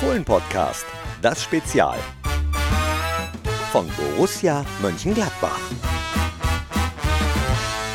Fohlen-Podcast, das Spezial von Borussia Mönchengladbach.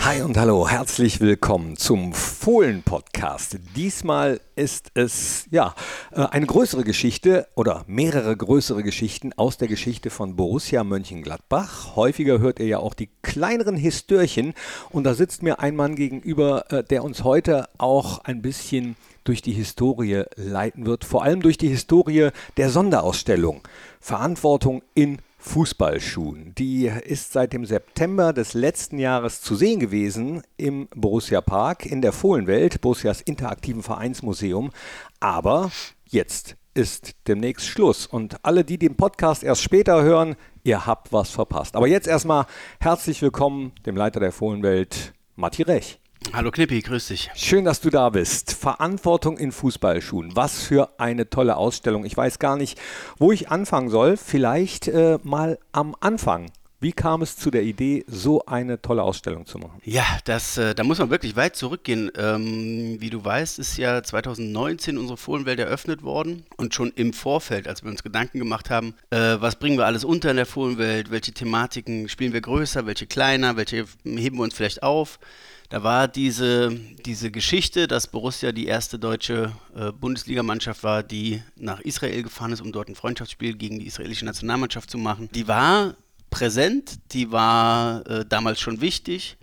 Hi und hallo, herzlich willkommen zum Fohlen-Podcast. Diesmal ist es ja äh, eine größere Geschichte oder mehrere größere Geschichten aus der Geschichte von Borussia Mönchengladbach. Häufiger hört ihr ja auch die kleineren Histörchen und da sitzt mir ein Mann gegenüber, äh, der uns heute auch ein bisschen durch die Historie leiten wird, vor allem durch die Historie der Sonderausstellung Verantwortung in Fußballschuhen. Die ist seit dem September des letzten Jahres zu sehen gewesen im Borussia Park in der Fohlenwelt, Borussias interaktiven Vereinsmuseum. Aber jetzt ist demnächst Schluss. Und alle, die den Podcast erst später hören, ihr habt was verpasst. Aber jetzt erstmal herzlich willkommen dem Leiter der Fohlenwelt, Matti Rech. Hallo Knippi, grüß dich. Schön, dass du da bist. Verantwortung in Fußballschuhen. Was für eine tolle Ausstellung. Ich weiß gar nicht, wo ich anfangen soll. Vielleicht äh, mal am Anfang. Wie kam es zu der Idee, so eine tolle Ausstellung zu machen? Ja, das, äh, da muss man wirklich weit zurückgehen. Ähm, wie du weißt, ist ja 2019 unsere Fohlenwelt eröffnet worden. Und schon im Vorfeld, als wir uns Gedanken gemacht haben, äh, was bringen wir alles unter in der Fohlenwelt, welche Thematiken spielen wir größer, welche kleiner, welche heben wir uns vielleicht auf, da war diese, diese Geschichte, dass Borussia die erste deutsche äh, Bundesligamannschaft war, die nach Israel gefahren ist, um dort ein Freundschaftsspiel gegen die israelische Nationalmannschaft zu machen. Die war präsent, die war äh, damals schon wichtig,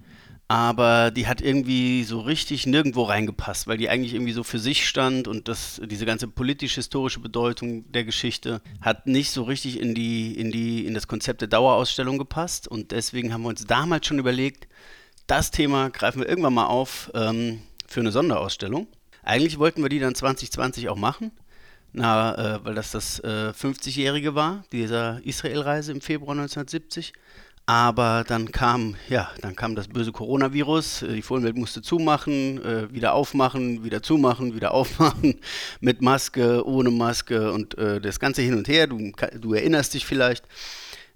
aber die hat irgendwie so richtig nirgendwo reingepasst, weil die eigentlich irgendwie so für sich stand und das, diese ganze politisch-historische Bedeutung der Geschichte hat nicht so richtig in, die, in, die, in das Konzept der Dauerausstellung gepasst und deswegen haben wir uns damals schon überlegt, das Thema greifen wir irgendwann mal auf ähm, für eine Sonderausstellung. Eigentlich wollten wir die dann 2020 auch machen, na, äh, weil das das äh, 50-jährige war, dieser Israelreise im Februar 1970. Aber dann kam, ja, dann kam das böse Coronavirus, äh, die Fohlenwelt musste zumachen, äh, wieder aufmachen, wieder zumachen, wieder aufmachen, mit Maske, ohne Maske und äh, das Ganze hin und her. Du, du erinnerst dich vielleicht.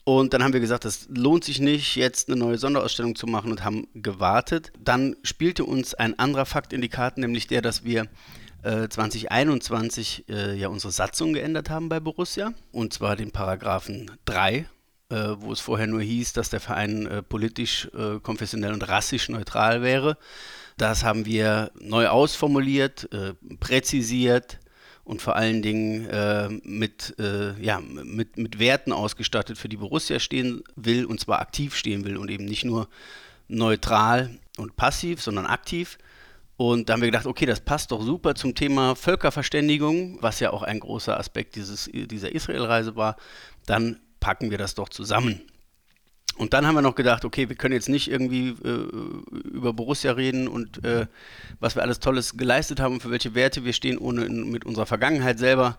Und dann haben wir gesagt, das lohnt sich nicht, jetzt eine neue Sonderausstellung zu machen und haben gewartet. Dann spielte uns ein anderer Fakt in die Karten, nämlich der, dass wir äh, 2021 äh, ja unsere Satzung geändert haben bei Borussia. Und zwar den Paragraphen 3, äh, wo es vorher nur hieß, dass der Verein äh, politisch, äh, konfessionell und rassisch neutral wäre. Das haben wir neu ausformuliert, äh, präzisiert und vor allen Dingen äh, mit, äh, ja, mit, mit Werten ausgestattet, für die Borussia stehen will und zwar aktiv stehen will und eben nicht nur neutral und passiv, sondern aktiv. Und da haben wir gedacht, okay, das passt doch super zum Thema Völkerverständigung, was ja auch ein großer Aspekt dieses, dieser Israelreise war. Dann packen wir das doch zusammen. Und dann haben wir noch gedacht, okay, wir können jetzt nicht irgendwie äh, über Borussia reden und äh, was wir alles Tolles geleistet haben und für welche Werte wir stehen, ohne in, mit unserer Vergangenheit selber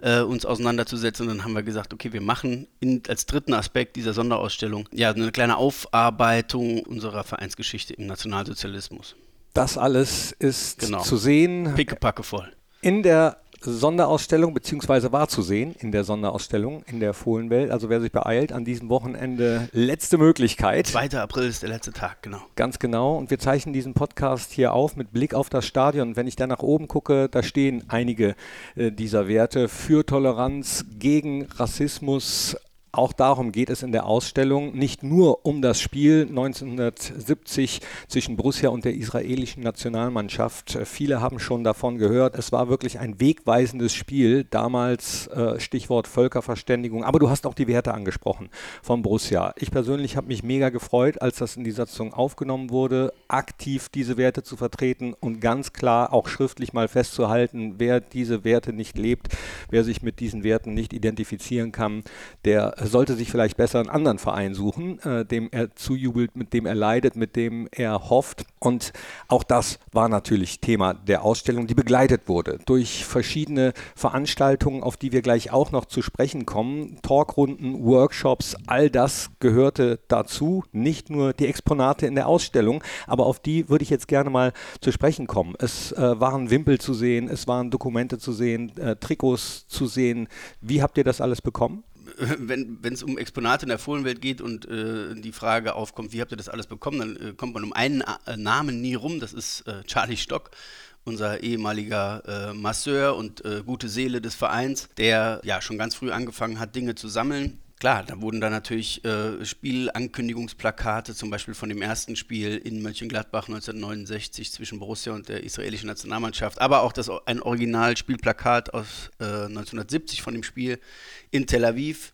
äh, uns auseinanderzusetzen. Und dann haben wir gesagt, okay, wir machen in, als dritten Aspekt dieser Sonderausstellung ja eine kleine Aufarbeitung unserer Vereinsgeschichte im Nationalsozialismus. Das alles ist genau. zu sehen. Pickepacke voll. In der Sonderausstellung, beziehungsweise war zu sehen in der Sonderausstellung in der Fohlenwelt. Also wer sich beeilt, an diesem Wochenende letzte Möglichkeit. 2. April ist der letzte Tag, genau. Ganz genau. Und wir zeichnen diesen Podcast hier auf mit Blick auf das Stadion. Wenn ich da nach oben gucke, da stehen einige äh, dieser Werte für Toleranz, gegen Rassismus, auch darum geht es in der Ausstellung, nicht nur um das Spiel 1970 zwischen Borussia und der israelischen Nationalmannschaft. Viele haben schon davon gehört. Es war wirklich ein wegweisendes Spiel, damals äh, Stichwort Völkerverständigung. Aber du hast auch die Werte angesprochen von Borussia. Ich persönlich habe mich mega gefreut, als das in die Satzung aufgenommen wurde, aktiv diese Werte zu vertreten und ganz klar auch schriftlich mal festzuhalten, wer diese Werte nicht lebt, wer sich mit diesen Werten nicht identifizieren kann, der sollte sich vielleicht besser einen anderen Verein suchen, äh, dem er zujubelt, mit dem er leidet, mit dem er hofft. Und auch das war natürlich Thema der Ausstellung, die begleitet wurde durch verschiedene Veranstaltungen, auf die wir gleich auch noch zu sprechen kommen. Talkrunden, Workshops, all das gehörte dazu. Nicht nur die Exponate in der Ausstellung, aber auf die würde ich jetzt gerne mal zu sprechen kommen. Es äh, waren Wimpel zu sehen, es waren Dokumente zu sehen, äh, Trikots zu sehen. Wie habt ihr das alles bekommen? wenn es um Exponate in der Fohlenwelt geht und äh, die Frage aufkommt, wie habt ihr das alles bekommen, dann äh, kommt man um einen A äh, Namen nie rum, das ist äh, Charlie Stock. unser ehemaliger äh, Masseur und äh, gute Seele des Vereins, der ja schon ganz früh angefangen hat, Dinge zu sammeln klar, da wurden dann natürlich äh, Spielankündigungsplakate, zum Beispiel von dem ersten Spiel in Mönchengladbach 1969 zwischen Borussia und der israelischen Nationalmannschaft, aber auch das, ein Originalspielplakat aus äh, 1970 von dem Spiel in Tel Aviv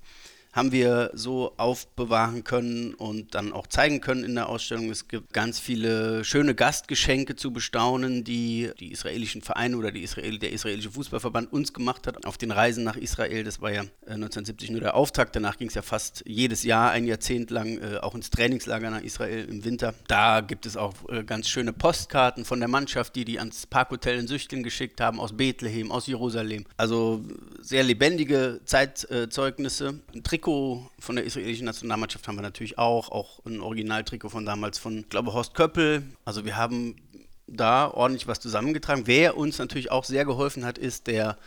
haben wir so aufbewahren können und dann auch zeigen können in der Ausstellung. Es gibt ganz viele schöne Gastgeschenke zu bestaunen, die die israelischen Vereine oder Israel, der israelische Fußballverband uns gemacht hat auf den Reisen nach Israel. Das war ja 1970 äh, nur der Auftakt. Danach ging es ja fast jedes Jahr ein Jahrzehnt lang äh, auch ins Trainingslager nach Israel im Winter. Da gibt es auch äh, ganz schöne Postkarten von der Mannschaft, die die ans Parkhotel in Süchteln geschickt haben, aus Bethlehem, aus Jerusalem. Also sehr lebendige Zeitzeugnisse. Ein Trikot von der israelischen Nationalmannschaft haben wir natürlich auch, auch ein Originaltrikot von damals von, ich glaube, Horst Köppel. Also wir haben da ordentlich was zusammengetragen. Wer uns natürlich auch sehr geholfen hat, ist der,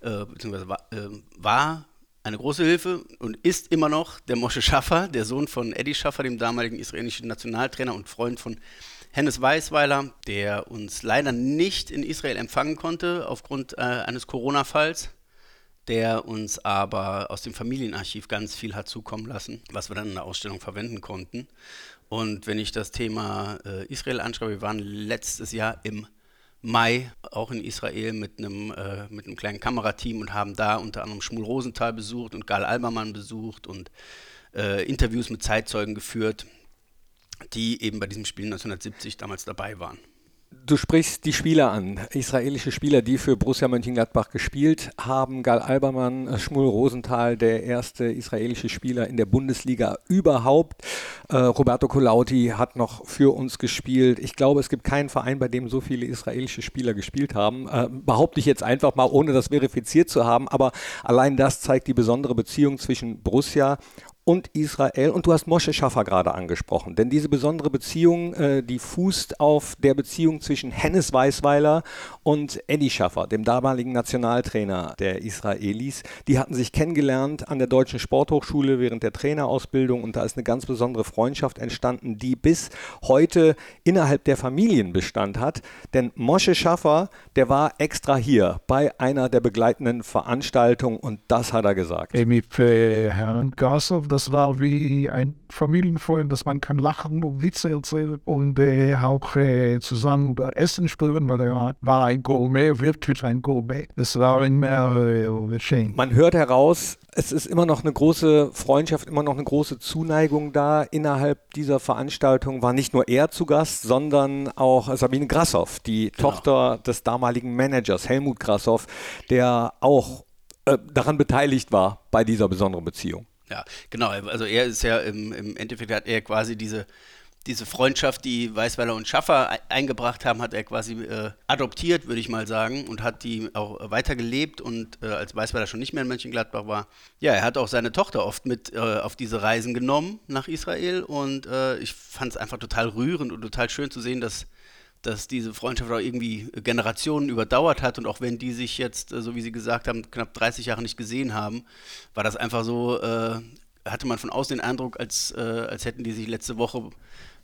äh, beziehungsweise war, äh, war eine große Hilfe und ist immer noch der Moshe Schaffer, der Sohn von Eddie Schaffer, dem damaligen israelischen Nationaltrainer und Freund von Hennes Weißweiler, der uns leider nicht in Israel empfangen konnte aufgrund äh, eines Corona-Falls der uns aber aus dem Familienarchiv ganz viel hat zukommen lassen, was wir dann in der Ausstellung verwenden konnten. Und wenn ich das Thema äh, Israel anschaue, wir waren letztes Jahr im Mai auch in Israel mit einem, äh, mit einem kleinen Kamerateam und haben da unter anderem Schmul Rosenthal besucht und Gal Albermann besucht und äh, Interviews mit Zeitzeugen geführt, die eben bei diesem Spiel 1970 damals dabei waren. Du sprichst die Spieler an, israelische Spieler, die für Borussia Mönchengladbach gespielt haben. Gal Albermann, Schmul Rosenthal, der erste israelische Spieler in der Bundesliga überhaupt. Äh, Roberto Colauti hat noch für uns gespielt. Ich glaube, es gibt keinen Verein, bei dem so viele israelische Spieler gespielt haben. Äh, behaupte ich jetzt einfach mal, ohne das verifiziert zu haben. Aber allein das zeigt die besondere Beziehung zwischen Borussia und Israel. Und du hast Moshe Schaffer gerade angesprochen, denn diese besondere Beziehung, äh, die fußt auf der Beziehung zwischen Hennes Weißweiler und Eddie Schaffer, dem damaligen Nationaltrainer der Israelis. Die hatten sich kennengelernt an der Deutschen Sporthochschule während der Trainerausbildung und da ist eine ganz besondere Freundschaft entstanden, die bis heute innerhalb der Familien Bestand hat. Denn Moshe Schaffer, der war extra hier bei einer der begleitenden Veranstaltungen und das hat er gesagt. Mit äh, Herrn Gassow das war wie ein Familienfreund, dass man kann lachen und Witze erzählen und äh, auch äh, zusammen Essen spüren, weil er war ein Gourmet, wirklich ein Gourmet. Das war immer äh, schön. Man hört heraus, es ist immer noch eine große Freundschaft, immer noch eine große Zuneigung da. Innerhalb dieser Veranstaltung war nicht nur er zu Gast, sondern auch Sabine Grassoff, die genau. Tochter des damaligen Managers Helmut Grassoff, der auch äh, daran beteiligt war bei dieser besonderen Beziehung. Ja, genau. Also er ist ja im, im Endeffekt hat er quasi diese, diese Freundschaft, die Weißweiler und Schaffer eingebracht haben, hat er quasi äh, adoptiert, würde ich mal sagen, und hat die auch weitergelebt. Und äh, als Weißweiler schon nicht mehr in Mönchengladbach war, ja, er hat auch seine Tochter oft mit äh, auf diese Reisen genommen nach Israel. Und äh, ich fand es einfach total rührend und total schön zu sehen, dass dass diese Freundschaft auch irgendwie Generationen überdauert hat und auch wenn die sich jetzt, äh, so wie Sie gesagt haben, knapp 30 Jahre nicht gesehen haben, war das einfach so, äh, hatte man von außen den Eindruck, als, äh, als hätten die sich letzte Woche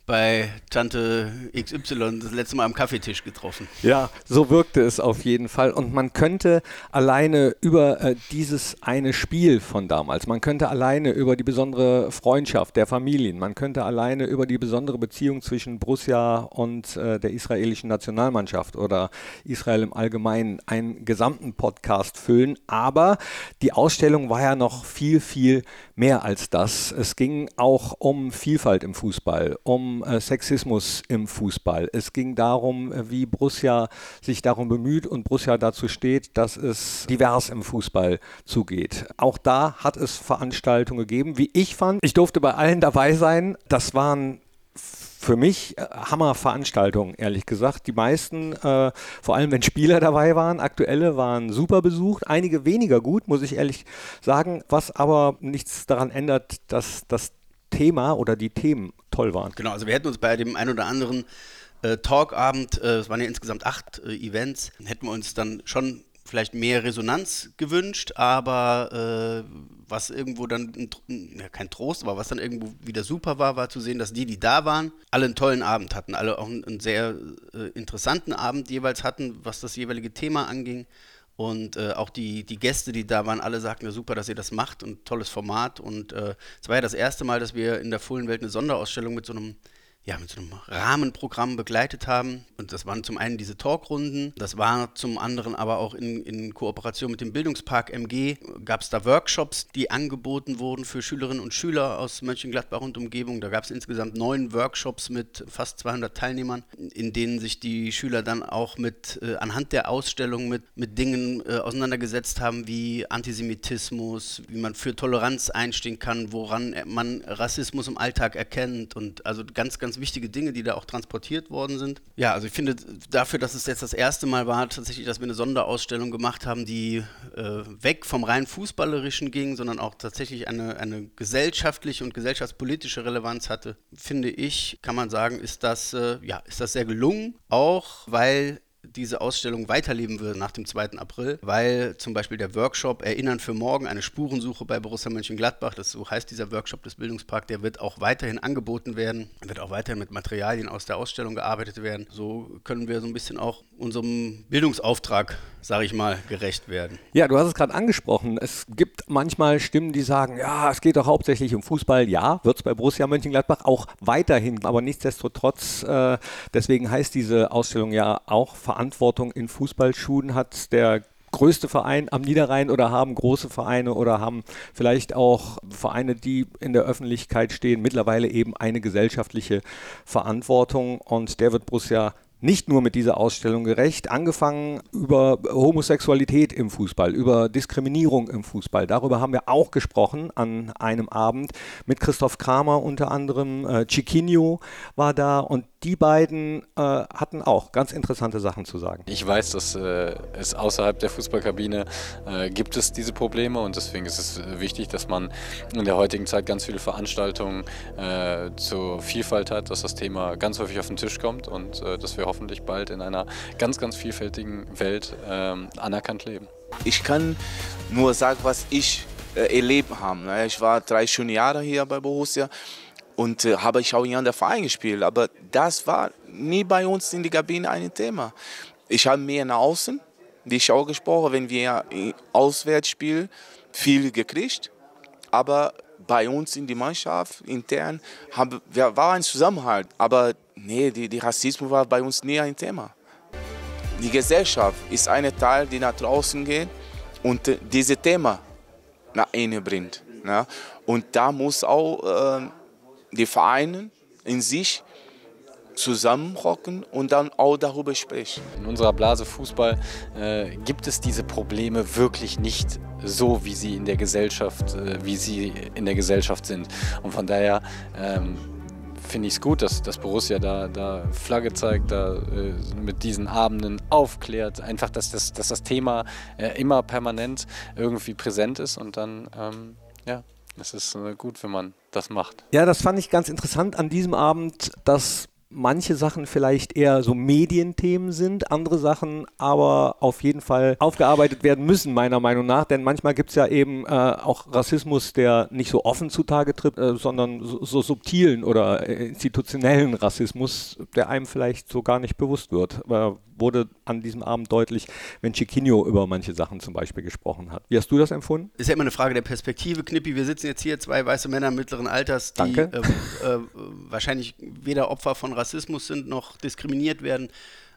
bei Tante XY das letzte Mal am Kaffeetisch getroffen. Ja, so wirkte es auf jeden Fall. Und man könnte alleine über äh, dieses eine Spiel von damals, man könnte alleine über die besondere Freundschaft der Familien, man könnte alleine über die besondere Beziehung zwischen Borussia und äh, der israelischen Nationalmannschaft oder Israel im Allgemeinen einen gesamten Podcast füllen. Aber die Ausstellung war ja noch viel, viel mehr als das. Es ging auch um Vielfalt im Fußball, um äh, Sexismus im Fußball. Es ging darum, äh, wie Borussia sich darum bemüht und Borussia dazu steht, dass es divers im Fußball zugeht. Auch da hat es Veranstaltungen gegeben, wie ich fand. Ich durfte bei allen dabei sein. Das waren für mich äh, Hammerveranstaltungen, ehrlich gesagt. Die meisten, äh, vor allem wenn Spieler dabei waren, aktuelle waren super besucht, einige weniger gut, muss ich ehrlich sagen, was aber nichts daran ändert, dass das Thema oder die Themen toll waren. Genau, also wir hätten uns bei dem ein oder anderen äh, Talkabend, äh, es waren ja insgesamt acht äh, Events, hätten wir uns dann schon vielleicht mehr Resonanz gewünscht, aber äh, was irgendwo dann, ein, ja, kein Trost, aber was dann irgendwo wieder super war, war zu sehen, dass die, die da waren, alle einen tollen Abend hatten, alle auch einen, einen sehr äh, interessanten Abend jeweils hatten, was das jeweilige Thema anging. Und äh, auch die, die Gäste, die da waren, alle sagten, ja, super, dass ihr das macht und tolles Format. Und äh, es äh, war ja das erste Mal, dass wir in der Fohlenwelt eine Sonderausstellung mit so einem ja, mit so einem Rahmenprogramm begleitet haben. Und das waren zum einen diese Talkrunden, das war zum anderen aber auch in, in Kooperation mit dem Bildungspark MG, gab es da Workshops, die angeboten wurden für Schülerinnen und Schüler aus Mönchengladbach und Umgebung. Da gab es insgesamt neun Workshops mit fast 200 Teilnehmern, in denen sich die Schüler dann auch mit äh, anhand der Ausstellung mit, mit Dingen äh, auseinandergesetzt haben, wie Antisemitismus, wie man für Toleranz einstehen kann, woran man Rassismus im Alltag erkennt und also ganz, ganz wichtige Dinge, die da auch transportiert worden sind. Ja, also ich finde dafür, dass es jetzt das erste Mal war, tatsächlich, dass wir eine Sonderausstellung gemacht haben, die äh, weg vom rein fußballerischen ging, sondern auch tatsächlich eine, eine gesellschaftliche und gesellschaftspolitische Relevanz hatte, finde ich, kann man sagen, ist das, äh, ja, ist das sehr gelungen. Auch weil diese Ausstellung weiterleben würde nach dem 2. April, weil zum Beispiel der Workshop Erinnern für morgen, eine Spurensuche bei Borussia Mönchengladbach, das so heißt dieser Workshop des Bildungsparks, der wird auch weiterhin angeboten werden, wird auch weiterhin mit Materialien aus der Ausstellung gearbeitet werden. So können wir so ein bisschen auch unserem Bildungsauftrag, sage ich mal, gerecht werden. Ja, du hast es gerade angesprochen. Es gibt manchmal Stimmen, die sagen, ja, es geht doch hauptsächlich um Fußball. Ja, wird es bei Borussia Mönchengladbach auch weiterhin, aber nichtsdestotrotz, äh, deswegen heißt diese Ausstellung ja auch Verantwortung Verantwortung in Fußballschuhen hat der größte Verein am Niederrhein oder haben große Vereine oder haben vielleicht auch Vereine, die in der Öffentlichkeit stehen, mittlerweile eben eine gesellschaftliche Verantwortung und der wird Borussia nicht nur mit dieser Ausstellung gerecht, angefangen über Homosexualität im Fußball, über Diskriminierung im Fußball. Darüber haben wir auch gesprochen an einem Abend mit Christoph Kramer unter anderem. Äh, Chiquinho war da und die beiden äh, hatten auch ganz interessante Sachen zu sagen. Ich weiß, dass äh, es außerhalb der Fußballkabine äh, gibt es diese Probleme und deswegen ist es wichtig, dass man in der heutigen Zeit ganz viele Veranstaltungen äh, zur Vielfalt hat, dass das Thema ganz häufig auf den Tisch kommt und äh, dass wir hoffentlich bald in einer ganz, ganz vielfältigen Welt ähm, anerkannt leben. Ich kann nur sagen, was ich äh, erlebt habe. Ich war drei schöne Jahre hier bei Borussia und äh, habe ich auch hier an der Verein gespielt. Aber das war nie bei uns in der Kabine ein Thema. Ich habe mehr nach außen, wie ich auch gesprochen, wenn wir auswärts spielen, viel gekriegt. Aber bei uns in der Mannschaft intern haben, war ein Zusammenhalt. Aber nee, die, die Rassismus war bei uns nie ein Thema. Die Gesellschaft ist ein Teil, die nach draußen geht und äh, dieses Thema nach innen bringt. Ja? Und da muss auch äh, die Vereine in sich zusammenrocken und dann auch darüber sprechen. In unserer Blase Fußball äh, gibt es diese Probleme wirklich nicht so, wie sie in der Gesellschaft, äh, wie sie in der Gesellschaft sind. Und von daher ähm, finde ich es gut, dass, dass Borussia da, da Flagge zeigt, da äh, mit diesen Abenden aufklärt. Einfach, dass das, dass das Thema äh, immer permanent irgendwie präsent ist und dann, ähm, ja, es ist äh, gut, wenn man das macht. Ja, das fand ich ganz interessant an diesem Abend, dass manche Sachen vielleicht eher so Medienthemen sind, andere Sachen aber auf jeden Fall aufgearbeitet werden müssen, meiner Meinung nach. Denn manchmal gibt es ja eben äh, auch Rassismus, der nicht so offen zutage tritt, äh, sondern so, so, subtilen oder äh, institutionellen Rassismus, der einem vielleicht so gar nicht bewusst wird. Äh, wurde an diesem Abend deutlich, wenn Chiquinho über manche Sachen zum Beispiel gesprochen hat. Wie hast du das empfunden? Ist ja immer eine Frage der Perspektive, Knippi. Wir sitzen jetzt hier, zwei weiße Männer mittleren Alters, die äh, äh, wahrscheinlich weder Opfer von Rassismus sind noch diskriminiert werden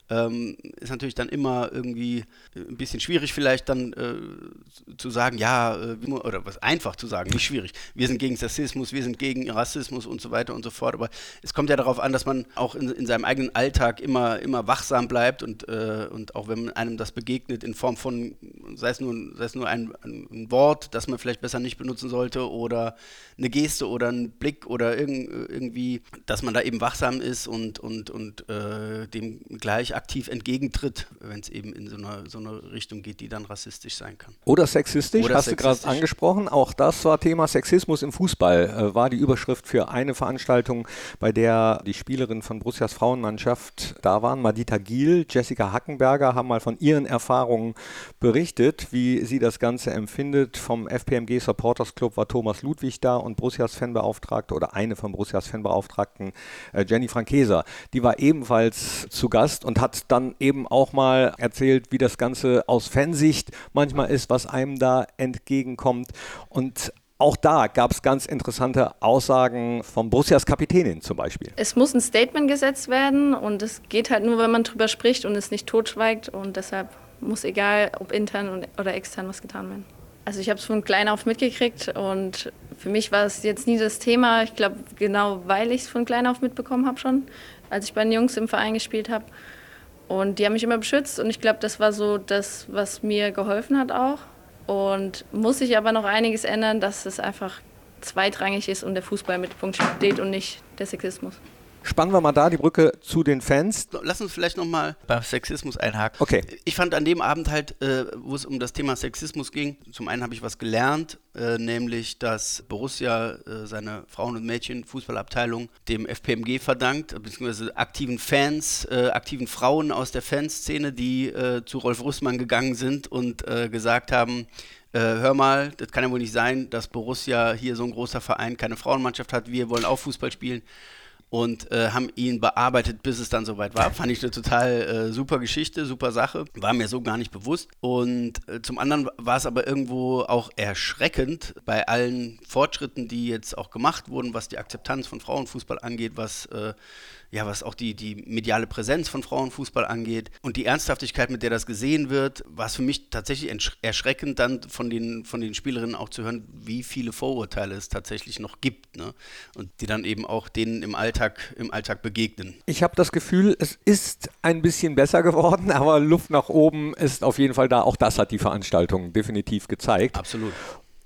ähm, ist natürlich dann immer irgendwie äh, ein bisschen schwierig vielleicht dann äh, zu sagen, ja, äh, oder was einfach zu sagen, nicht schwierig. Wir sind gegen Sexismus, wir sind gegen Rassismus und so weiter und so fort. Aber es kommt ja darauf an, dass man auch in, in seinem eigenen Alltag immer, immer wachsam bleibt und, äh, und auch wenn einem das begegnet in Form von, sei es nur, sei es nur ein, ein Wort, das man vielleicht besser nicht benutzen sollte oder eine Geste oder ein Blick oder irg irgendwie, dass man da eben wachsam ist und, und, und äh, dem gleich aktiv entgegentritt, wenn es eben in so eine, so eine Richtung geht, die dann rassistisch sein kann. Oder sexistisch, Oder hast sexistisch. du gerade angesprochen. Auch das war Thema Sexismus im Fußball, äh, war die Überschrift für eine Veranstaltung, bei der die Spielerinnen von Borussias Frauenmannschaft da waren. Madita Giel, Jessica Hackenberger haben mal von ihren Erfahrungen berichtet, wie sie das Ganze empfindet. Vom FPMG Supporters Club war Thomas Ludwig da und Borussias Fanbeauftragte oder eine von Borussias Fanbeauftragten, äh, Jenny Frankeser. Die war ebenfalls zu Gast und hat dann eben auch mal erzählt, wie das Ganze aus Fansicht manchmal ist, was einem da entgegenkommt. Und auch da gab es ganz interessante Aussagen von Borussias Kapitänin zum Beispiel. Es muss ein Statement gesetzt werden und es geht halt nur, wenn man drüber spricht und es nicht totschweigt und deshalb muss egal, ob intern oder extern was getan werden. Also ich habe es von klein auf mitgekriegt und für mich war es jetzt nie das Thema. Ich glaube, genau weil ich es von klein auf mitbekommen habe schon, als ich bei den Jungs im Verein gespielt habe. Und die haben mich immer beschützt und ich glaube, das war so das, was mir geholfen hat auch. Und muss sich aber noch einiges ändern, dass es einfach zweitrangig ist und der Fußball im Mittelpunkt steht und nicht der Sexismus. Spannen wir mal da die Brücke zu den Fans. Lass uns vielleicht nochmal bei Sexismus einhaken. Okay. Ich fand an dem Abend halt, äh, wo es um das Thema Sexismus ging, zum einen habe ich was gelernt, äh, nämlich, dass Borussia äh, seine Frauen- und Mädchen-Fußballabteilung dem FPMG verdankt, beziehungsweise aktiven Fans, äh, aktiven Frauen aus der Fanszene, die äh, zu Rolf Russmann gegangen sind und äh, gesagt haben, äh, hör mal, das kann ja wohl nicht sein, dass Borussia hier so ein großer Verein keine Frauenmannschaft hat, wir wollen auch Fußball spielen und äh, haben ihn bearbeitet, bis es dann soweit war. Fand ich eine total äh, super Geschichte, super Sache. War mir so gar nicht bewusst. Und äh, zum anderen war es aber irgendwo auch erschreckend bei allen Fortschritten, die jetzt auch gemacht wurden, was die Akzeptanz von Frauenfußball angeht, was äh, ja, was auch die, die mediale Präsenz von Frauenfußball angeht und die Ernsthaftigkeit, mit der das gesehen wird, war es für mich tatsächlich erschreckend, dann von den, von den Spielerinnen auch zu hören, wie viele Vorurteile es tatsächlich noch gibt ne? und die dann eben auch denen im Alltag, im Alltag begegnen. Ich habe das Gefühl, es ist ein bisschen besser geworden, aber Luft nach oben ist auf jeden Fall da. Auch das hat die Veranstaltung definitiv gezeigt. Absolut.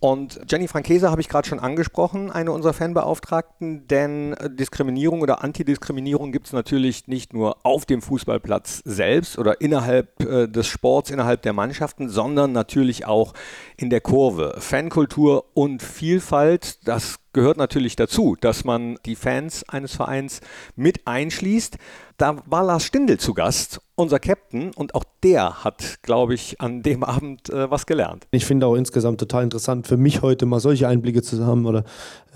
Und Jenny Frankeser habe ich gerade schon angesprochen, eine unserer Fanbeauftragten, denn Diskriminierung oder Antidiskriminierung gibt es natürlich nicht nur auf dem Fußballplatz selbst oder innerhalb äh, des Sports, innerhalb der Mannschaften, sondern natürlich auch in der Kurve. Fankultur und Vielfalt, das gehört natürlich dazu, dass man die Fans eines Vereins mit einschließt. Da war Lars Stindl zu Gast, unser Captain, und auch der hat, glaube ich, an dem Abend äh, was gelernt. Ich finde auch insgesamt total interessant für mich heute mal solche Einblicke zu haben oder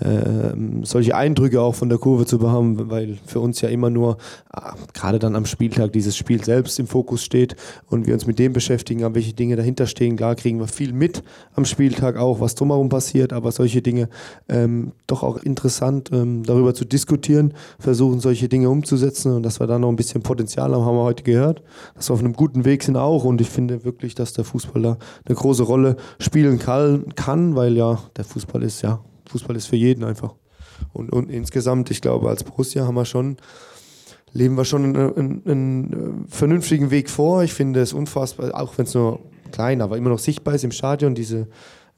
äh, solche Eindrücke auch von der Kurve zu bekommen, weil für uns ja immer nur äh, gerade dann am Spieltag dieses Spiel selbst im Fokus steht und wir uns mit dem beschäftigen, an welche Dinge dahinter stehen. Klar kriegen wir viel mit am Spieltag auch, was drumherum passiert, aber solche Dinge ähm, doch auch interessant, ähm, darüber zu diskutieren, versuchen solche Dinge umzusetzen und dass wir da noch ein bisschen Potenzial haben, haben wir heute gehört, dass wir auf einem guten Weg sind auch und ich finde wirklich, dass der Fußball da eine große Rolle spielen kann, kann weil ja der Fußball ist, ja, Fußball ist für jeden einfach. Und, und insgesamt, ich glaube, als Borussia haben wir schon leben wir schon einen, einen, einen vernünftigen Weg vor. Ich finde es unfassbar, auch wenn es nur klein, aber immer noch sichtbar ist im Stadion, diese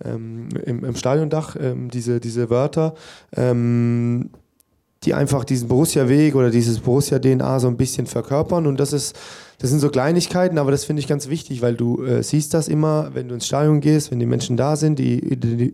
ähm, im, im, Stadiondach, ähm, diese, diese Wörter, ähm, die einfach diesen Borussia-Weg oder dieses Borussia-DNA so ein bisschen verkörpern. Und das ist, das sind so Kleinigkeiten, aber das finde ich ganz wichtig, weil du äh, siehst das immer, wenn du ins Stadion gehst, wenn die Menschen da sind, die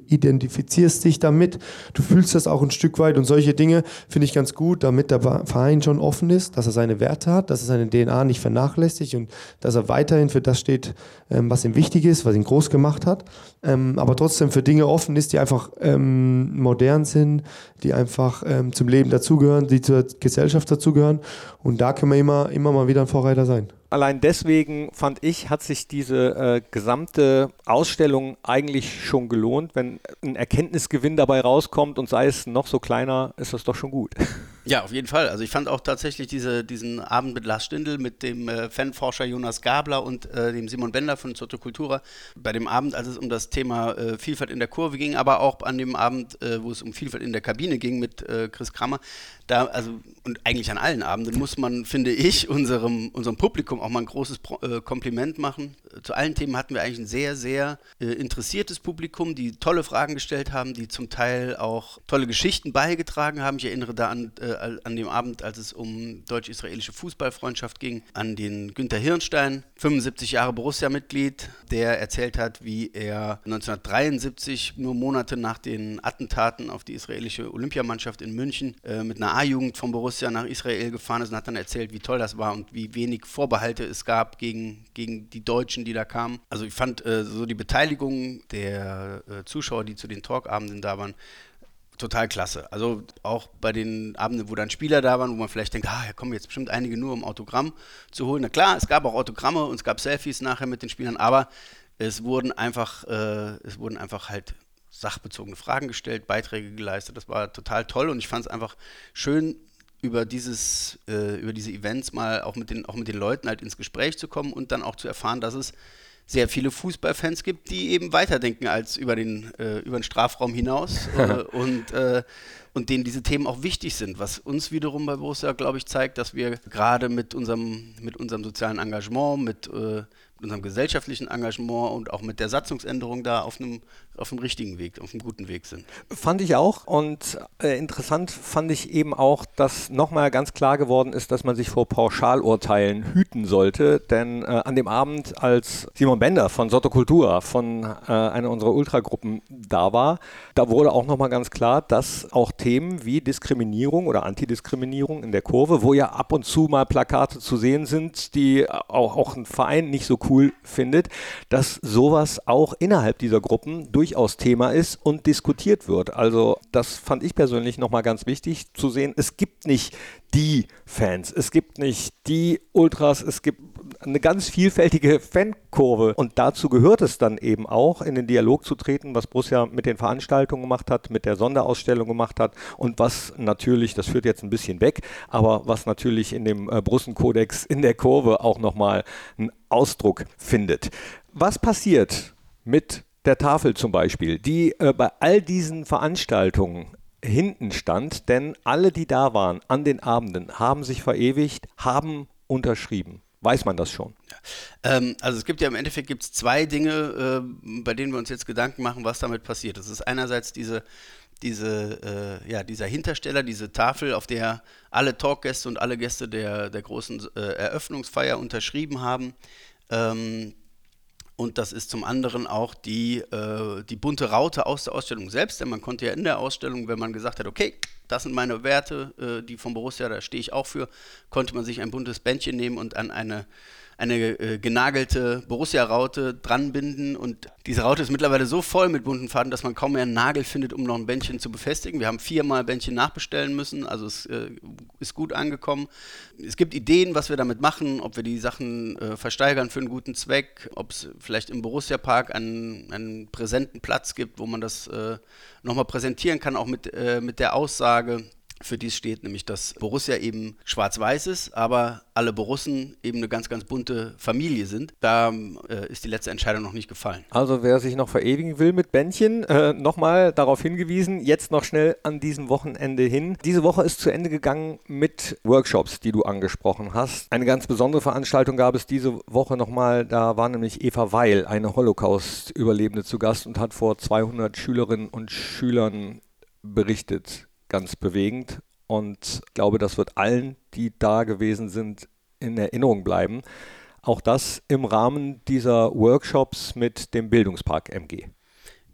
identifizierst dich damit, du fühlst das auch ein Stück weit und solche Dinge finde ich ganz gut, damit der Verein schon offen ist, dass er seine Werte hat, dass er seine DNA nicht vernachlässigt und dass er weiterhin für das steht, ähm, was ihm wichtig ist, was ihn groß gemacht hat, ähm, aber trotzdem für Dinge offen ist, die einfach ähm, modern sind, die einfach ähm, zum Leben dazugehören, die zur Gesellschaft dazugehören. Und da können wir immer, immer mal wieder ein Vorreiter sein. Allein deswegen fand ich, hat sich diese äh, gesamte Ausstellung eigentlich schon gelohnt. Wenn ein Erkenntnisgewinn dabei rauskommt und sei es noch so kleiner, ist das doch schon gut. Ja, auf jeden Fall. Also ich fand auch tatsächlich diese, diesen Abend mit Lars Stindl, mit dem äh, Fanforscher Jonas Gabler und äh, dem Simon Bender von Zoto Cultura. Bei dem Abend, als es um das Thema äh, Vielfalt in der Kurve ging, aber auch an dem Abend, äh, wo es um Vielfalt in der Kabine ging mit äh, Chris Krammer. Da, also, und eigentlich an allen Abenden muss man, finde ich, unserem, unserem Publikum auch mal ein großes Pro äh, Kompliment machen. Zu allen Themen hatten wir eigentlich ein sehr, sehr sehr äh, interessiertes Publikum, die tolle Fragen gestellt haben, die zum Teil auch tolle Geschichten beigetragen haben. Ich erinnere da an, äh, an dem Abend, als es um deutsch-israelische Fußballfreundschaft ging, an den Günter Hirnstein, 75 Jahre Borussia-Mitglied, der erzählt hat, wie er 1973, nur Monate nach den Attentaten auf die israelische Olympiamannschaft in München, äh, mit einer A-Jugend von Borussia nach Israel gefahren ist und hat dann erzählt, wie toll das war und wie wenig Vorbehalte es gab gegen, gegen die Deutschen, die da kamen. Also ich fand äh, so die Beteiligung der äh, Zuschauer, die zu den Talkabenden da waren, total klasse. Also auch bei den Abenden, wo dann Spieler da waren, wo man vielleicht denkt, ah, hier kommen jetzt bestimmt einige nur, um Autogramm zu holen. Na klar, es gab auch Autogramme und es gab Selfies nachher mit den Spielern, aber es wurden einfach, äh, es wurden einfach halt sachbezogene Fragen gestellt, Beiträge geleistet. Das war total toll und ich fand es einfach schön, über dieses, äh, über diese Events mal auch mit den, auch mit den Leuten halt ins Gespräch zu kommen und dann auch zu erfahren, dass es sehr viele Fußballfans gibt, die eben weiterdenken als über den, äh, über den Strafraum hinaus äh, und, äh, und denen diese Themen auch wichtig sind, was uns wiederum bei Borussia, glaube ich, zeigt, dass wir gerade mit unserem, mit unserem sozialen Engagement, mit, äh, mit unserem gesellschaftlichen Engagement und auch mit der Satzungsänderung da auf einem, auf einem richtigen Weg, auf einem guten Weg sind. Fand ich auch und äh, interessant fand ich eben auch, dass nochmal ganz klar geworden ist, dass man sich vor Pauschalurteilen hüten sollte, denn äh, an dem Abend, als Simon Bender von Sotto Cultura, von äh, einer unserer Ultragruppen da war, da wurde auch nochmal ganz klar, dass auch Themen wie Diskriminierung oder Antidiskriminierung in der Kurve, wo ja ab und zu mal Plakate zu sehen sind, die auch, auch ein Verein nicht so cool findet, dass sowas auch innerhalb dieser Gruppen durchaus Thema ist und diskutiert wird. Also das fand ich persönlich nochmal ganz wichtig zu sehen. Es gibt nicht die Fans, es gibt nicht die Ultras, es gibt eine ganz vielfältige Fankurve. Und dazu gehört es dann eben auch, in den Dialog zu treten, was Borussia mit den Veranstaltungen gemacht hat, mit der Sonderausstellung gemacht hat und was natürlich, das führt jetzt ein bisschen weg, aber was natürlich in dem äh, Brussenkodex in der Kurve auch nochmal einen Ausdruck findet. Was passiert mit der Tafel zum Beispiel, die äh, bei all diesen Veranstaltungen hinten stand, denn alle, die da waren an den Abenden, haben sich verewigt, haben unterschrieben. Weiß man das schon? Ja. Ähm, also es gibt ja im Endeffekt gibt's zwei Dinge, äh, bei denen wir uns jetzt Gedanken machen, was damit passiert. Das ist einerseits diese, diese, äh, ja, dieser Hintersteller, diese Tafel, auf der alle Talkgäste und alle Gäste der, der großen äh, Eröffnungsfeier unterschrieben haben. Ähm, und das ist zum anderen auch die, äh, die bunte Raute aus der Ausstellung selbst, denn man konnte ja in der Ausstellung, wenn man gesagt hat, okay, das sind meine Werte, äh, die von Borussia, da stehe ich auch für, konnte man sich ein buntes Bändchen nehmen und an eine eine äh, genagelte Borussia-Raute dranbinden und diese Raute ist mittlerweile so voll mit bunten Faden, dass man kaum mehr einen Nagel findet, um noch ein Bändchen zu befestigen. Wir haben viermal Bändchen nachbestellen müssen, also es äh, ist gut angekommen. Es gibt Ideen, was wir damit machen, ob wir die Sachen äh, versteigern für einen guten Zweck, ob es vielleicht im Borussia-Park einen, einen präsenten Platz gibt, wo man das äh, nochmal präsentieren kann, auch mit, äh, mit der Aussage, für dies steht, nämlich dass Borussia eben schwarz-weiß ist, aber alle Borussen eben eine ganz, ganz bunte Familie sind. Da äh, ist die letzte Entscheidung noch nicht gefallen. Also wer sich noch verewigen will mit Bändchen, äh, nochmal darauf hingewiesen, jetzt noch schnell an diesem Wochenende hin. Diese Woche ist zu Ende gegangen mit Workshops, die du angesprochen hast. Eine ganz besondere Veranstaltung gab es diese Woche nochmal, da war nämlich Eva Weil, eine Holocaust-Überlebende zu Gast und hat vor 200 Schülerinnen und Schülern berichtet ganz bewegend und glaube, das wird allen, die da gewesen sind, in Erinnerung bleiben. Auch das im Rahmen dieser Workshops mit dem Bildungspark MG.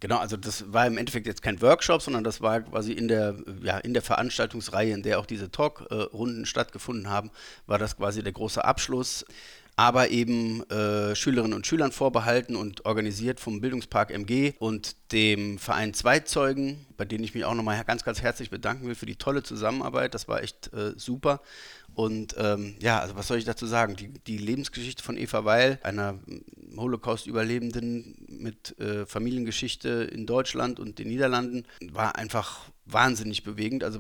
Genau, also das war im Endeffekt jetzt kein Workshop, sondern das war quasi in der, ja, in der Veranstaltungsreihe, in der auch diese Talk-Runden stattgefunden haben, war das quasi der große Abschluss aber eben äh, Schülerinnen und Schülern vorbehalten und organisiert vom Bildungspark MG und dem Verein Zweitzeugen, bei denen ich mich auch nochmal ganz, ganz herzlich bedanken will für die tolle Zusammenarbeit. Das war echt äh, super. Und ähm, ja, also was soll ich dazu sagen? Die, die Lebensgeschichte von Eva Weil, einer Holocaust-Überlebenden mit äh, Familiengeschichte in Deutschland und den Niederlanden, war einfach wahnsinnig bewegend. Also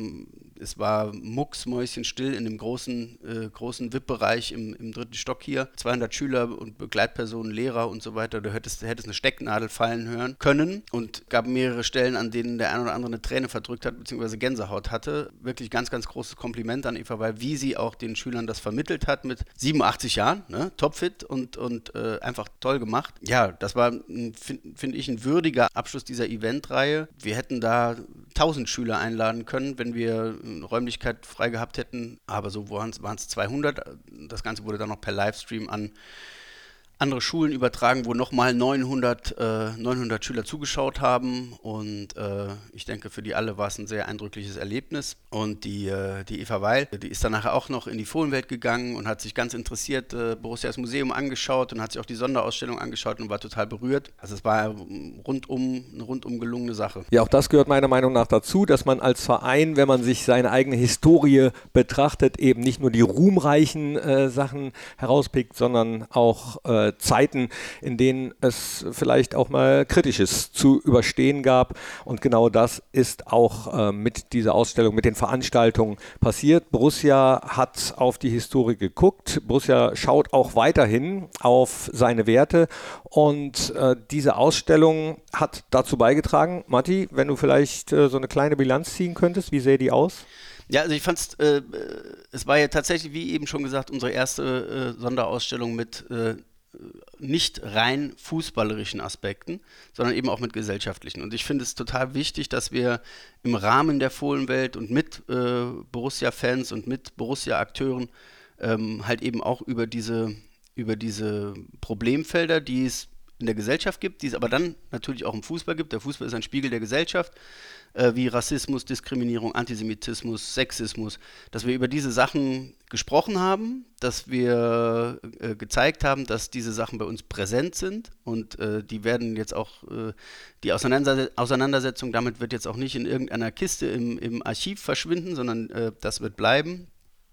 es war mucksmäuschenstill in dem großen, äh, großen VIP-Bereich im, im dritten Stock hier. 200 Schüler und Begleitpersonen, Lehrer und so weiter. Du hättest, hättest eine Stecknadel fallen hören können und gab mehrere Stellen, an denen der ein oder andere eine Träne verdrückt hat, beziehungsweise Gänsehaut hatte. Wirklich ganz, ganz großes Kompliment an Eva, weil wie sie auch den Schülern das vermittelt hat mit 87 Jahren, ne? topfit und, und äh, einfach toll gemacht. Ja, das war, finde find ich, ein würdiger Abschluss dieser Eventreihe. Wir hätten da 1000 Schüler einladen können, wenn wir Räumlichkeit frei gehabt hätten. Aber so waren es 200. Das Ganze wurde dann noch per Livestream an andere Schulen übertragen, wo nochmal 900, äh, 900 Schüler zugeschaut haben. Und äh, ich denke, für die alle war es ein sehr eindrückliches Erlebnis. Und die, äh, die Eva Weil, die ist dann nachher auch noch in die Fohlenwelt gegangen und hat sich ganz interessiert äh, Borussias Museum angeschaut und hat sich auch die Sonderausstellung angeschaut und war total berührt. Also es war rundum eine rundum gelungene Sache. Ja, auch das gehört meiner Meinung nach dazu, dass man als Verein, wenn man sich seine eigene Historie betrachtet, eben nicht nur die ruhmreichen äh, Sachen herauspickt, sondern auch äh, Zeiten, in denen es vielleicht auch mal Kritisches zu überstehen gab. Und genau das ist auch äh, mit dieser Ausstellung, mit den Veranstaltungen passiert. Borussia hat auf die Historie geguckt. Borussia schaut auch weiterhin auf seine Werte. Und äh, diese Ausstellung hat dazu beigetragen. Matti, wenn du vielleicht äh, so eine kleine Bilanz ziehen könntest, wie sähe die aus? Ja, also ich fand es, äh, es war ja tatsächlich, wie eben schon gesagt, unsere erste äh, Sonderausstellung mit äh, nicht rein fußballerischen Aspekten, sondern eben auch mit gesellschaftlichen. Und ich finde es total wichtig, dass wir im Rahmen der Fohlenwelt und mit äh, Borussia-Fans und mit Borussia-Akteuren ähm, halt eben auch über diese, über diese Problemfelder, die es in der Gesellschaft gibt, die es aber dann natürlich auch im Fußball gibt. Der Fußball ist ein Spiegel der Gesellschaft äh, wie Rassismus, Diskriminierung, Antisemitismus, Sexismus, dass wir über diese Sachen gesprochen haben, dass wir äh, gezeigt haben, dass diese Sachen bei uns präsent sind und äh, die werden jetzt auch, äh, die Auseinanderse Auseinandersetzung damit wird jetzt auch nicht in irgendeiner Kiste im, im Archiv verschwinden, sondern äh, das wird bleiben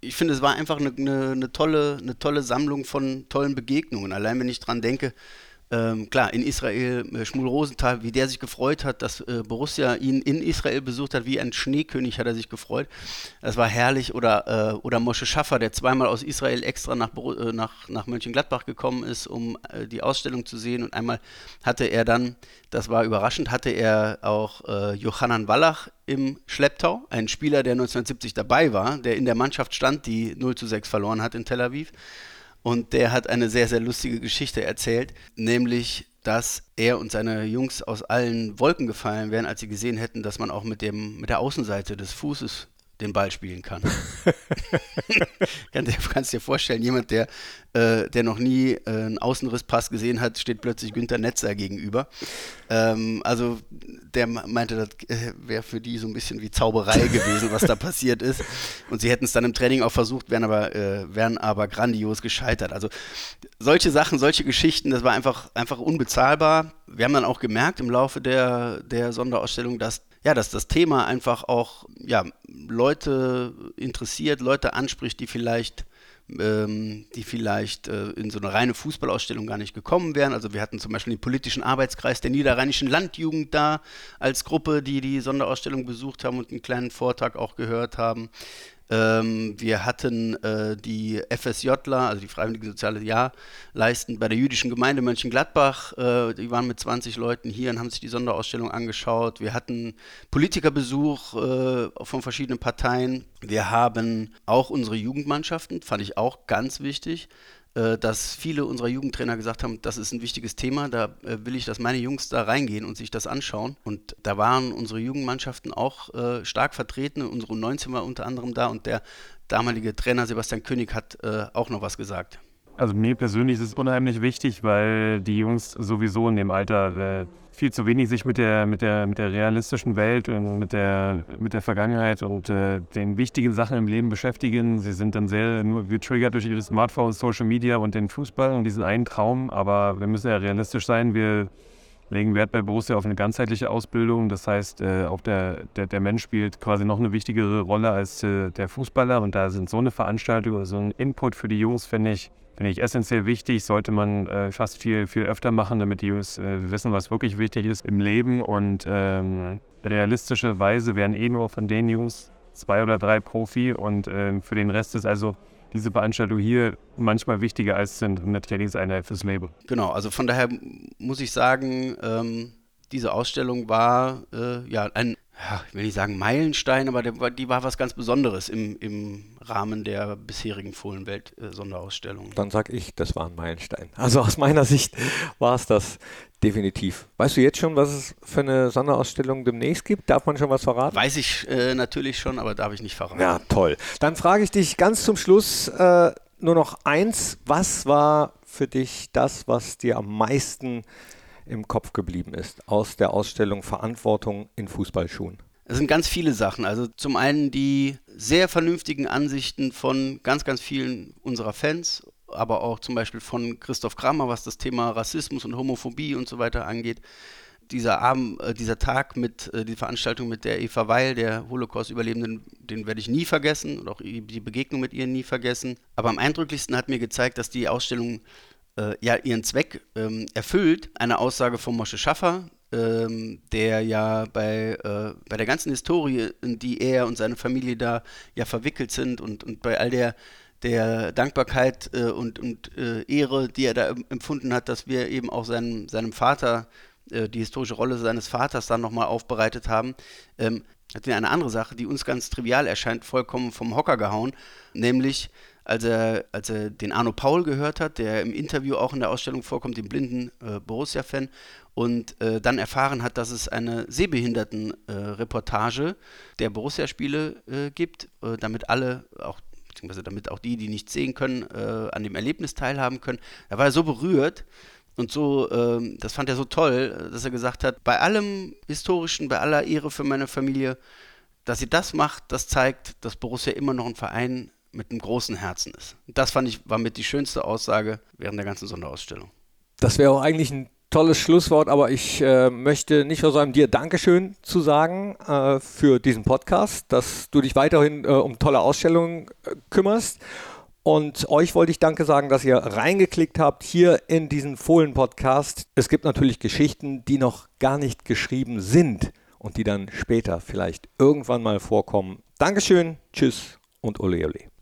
ich finde, es war einfach eine, eine, eine, tolle, eine tolle Sammlung von tollen Begegnungen. Allein wenn ich dran denke, ähm, klar, in Israel, äh, Schmul Rosenthal, wie der sich gefreut hat, dass äh, Borussia ihn in Israel besucht hat, wie ein Schneekönig hat er sich gefreut. Das war herrlich. Oder, äh, oder Mosche Schaffer, der zweimal aus Israel extra nach, äh, nach, nach Mönchengladbach gekommen ist, um äh, die Ausstellung zu sehen. Und einmal hatte er dann, das war überraschend, hatte er auch äh, Johannan Wallach im Schlepptau, ein Spieler, der 1970 dabei war, der in der Mannschaft stand, die 0 zu 6 verloren hat in Tel Aviv. Und der hat eine sehr, sehr lustige Geschichte erzählt, nämlich, dass er und seine Jungs aus allen Wolken gefallen wären, als sie gesehen hätten, dass man auch mit, dem, mit der Außenseite des Fußes den Ball spielen kann. kannst dir vorstellen, jemand, der, äh, der noch nie äh, einen Außenrisspass gesehen hat, steht plötzlich Günter Netzer gegenüber. Ähm, also der meinte, das äh, wäre für die so ein bisschen wie Zauberei gewesen, was da passiert ist. Und sie hätten es dann im Training auch versucht, wären aber, äh, wären aber grandios gescheitert. Also solche Sachen, solche Geschichten, das war einfach, einfach unbezahlbar. Wir haben dann auch gemerkt im Laufe der, der Sonderausstellung, dass ja, dass das Thema einfach auch ja, Leute interessiert, Leute anspricht, die vielleicht ähm, die vielleicht äh, in so eine reine Fußballausstellung gar nicht gekommen wären. Also wir hatten zum Beispiel den politischen Arbeitskreis der Niederrheinischen Landjugend da als Gruppe, die die Sonderausstellung besucht haben und einen kleinen Vortrag auch gehört haben. Ähm, wir hatten äh, die FSJler, also die Freiwillige Soziale Jahr, leisten bei der jüdischen Gemeinde Mönchengladbach. Äh, die waren mit 20 Leuten hier und haben sich die Sonderausstellung angeschaut. Wir hatten Politikerbesuch äh, von verschiedenen Parteien. Wir haben auch unsere Jugendmannschaften, fand ich auch ganz wichtig. Äh, dass viele unserer Jugendtrainer gesagt haben, das ist ein wichtiges Thema, da äh, will ich, dass meine Jungs da reingehen und sich das anschauen. Und da waren unsere Jugendmannschaften auch äh, stark vertreten. Unsere 19 war unter anderem da und der damalige Trainer Sebastian König hat auch noch was gesagt. Also mir persönlich ist es unheimlich wichtig, weil die Jungs sowieso in dem Alter viel zu wenig sich mit der, mit der, mit der realistischen Welt und mit der, mit der Vergangenheit und äh, den wichtigen Sachen im Leben beschäftigen. Sie sind dann sehr nur getriggert durch ihre Smartphones, Social Media und den Fußball und diesen einen Traum. Aber wir müssen ja realistisch sein. Wir legen Wert bei Borussia auf eine ganzheitliche Ausbildung. Das heißt, äh, auch der, der, der Mensch spielt quasi noch eine wichtigere Rolle als äh, der Fußballer. Und da sind so eine Veranstaltung so ein Input für die Jungs, finde ich, finde ich essentiell wichtig, sollte man äh, fast viel, viel öfter machen, damit die Jungs äh, wissen, was wirklich wichtig ist im Leben. Und ähm, realistischerweise werden eh nur von den Jungs zwei oder drei Profi und äh, für den Rest ist also diese Veranstaltung hier manchmal wichtiger als eine Trainingseinheit fürs Label. Genau, also von daher muss ich sagen, ähm, diese Ausstellung war äh, ja ein, ja, ich will nicht sagen Meilenstein, aber der, die war was ganz Besonderes im, im Rahmen der bisherigen Fohlenwelt-Sonderausstellung. Dann sag ich, das war ein Meilenstein. Also aus meiner Sicht war es das definitiv. Weißt du jetzt schon, was es für eine Sonderausstellung demnächst gibt? Darf man schon was verraten? Weiß ich äh, natürlich schon, aber darf ich nicht verraten. Ja, toll. Dann frage ich dich ganz zum Schluss äh, nur noch eins. Was war für dich das, was dir am meisten im Kopf geblieben ist aus der Ausstellung Verantwortung in Fußballschuhen? Es sind ganz viele Sachen. Also zum einen die sehr vernünftigen Ansichten von ganz, ganz vielen unserer Fans, aber auch zum Beispiel von Christoph Kramer, was das Thema Rassismus und Homophobie und so weiter angeht. Dieser Abend, äh, dieser Tag mit, äh, die Veranstaltung mit der Eva Weil, der Holocaust-Überlebenden, den werde ich nie vergessen und auch die Begegnung mit ihr nie vergessen. Aber am eindrücklichsten hat mir gezeigt, dass die Ausstellung äh, ja ihren Zweck ähm, erfüllt. Eine Aussage von Mosche Schaffer, ähm, der ja bei, äh, bei der ganzen Historie, in die er und seine Familie da ja verwickelt sind und, und bei all der, der Dankbarkeit äh, und, und äh, Ehre, die er da empfunden hat, dass wir eben auch seinem, seinem Vater, äh, die historische Rolle seines Vaters dann nochmal aufbereitet haben, ähm, hat er eine andere Sache, die uns ganz trivial erscheint, vollkommen vom Hocker gehauen, nämlich als er, als er den Arno Paul gehört hat, der im Interview auch in der Ausstellung vorkommt, den blinden äh, Borussia-Fan, und äh, dann erfahren hat, dass es eine Sehbehinderten-Reportage äh, der Borussia-Spiele äh, gibt, äh, damit alle, auch beziehungsweise damit auch die, die nicht sehen können, äh, an dem Erlebnis teilhaben können. Da war er so berührt und so, ähm, das fand er so toll, dass er gesagt hat, bei allem Historischen, bei aller Ehre für meine Familie, dass sie das macht, das zeigt, dass Borussia immer noch ein Verein mit einem großen Herzen ist. Das fand ich, war mit die schönste Aussage während der ganzen Sonderausstellung. Das wäre auch eigentlich ein tolles Schlusswort, aber ich äh, möchte nicht sagen, dir Dankeschön zu sagen äh, für diesen Podcast, dass du dich weiterhin äh, um tolle Ausstellungen äh, kümmerst. Und euch wollte ich Danke sagen, dass ihr reingeklickt habt hier in diesen Fohlen-Podcast. Es gibt natürlich Geschichten, die noch gar nicht geschrieben sind und die dann später vielleicht irgendwann mal vorkommen. Dankeschön, tschüss und ole ole.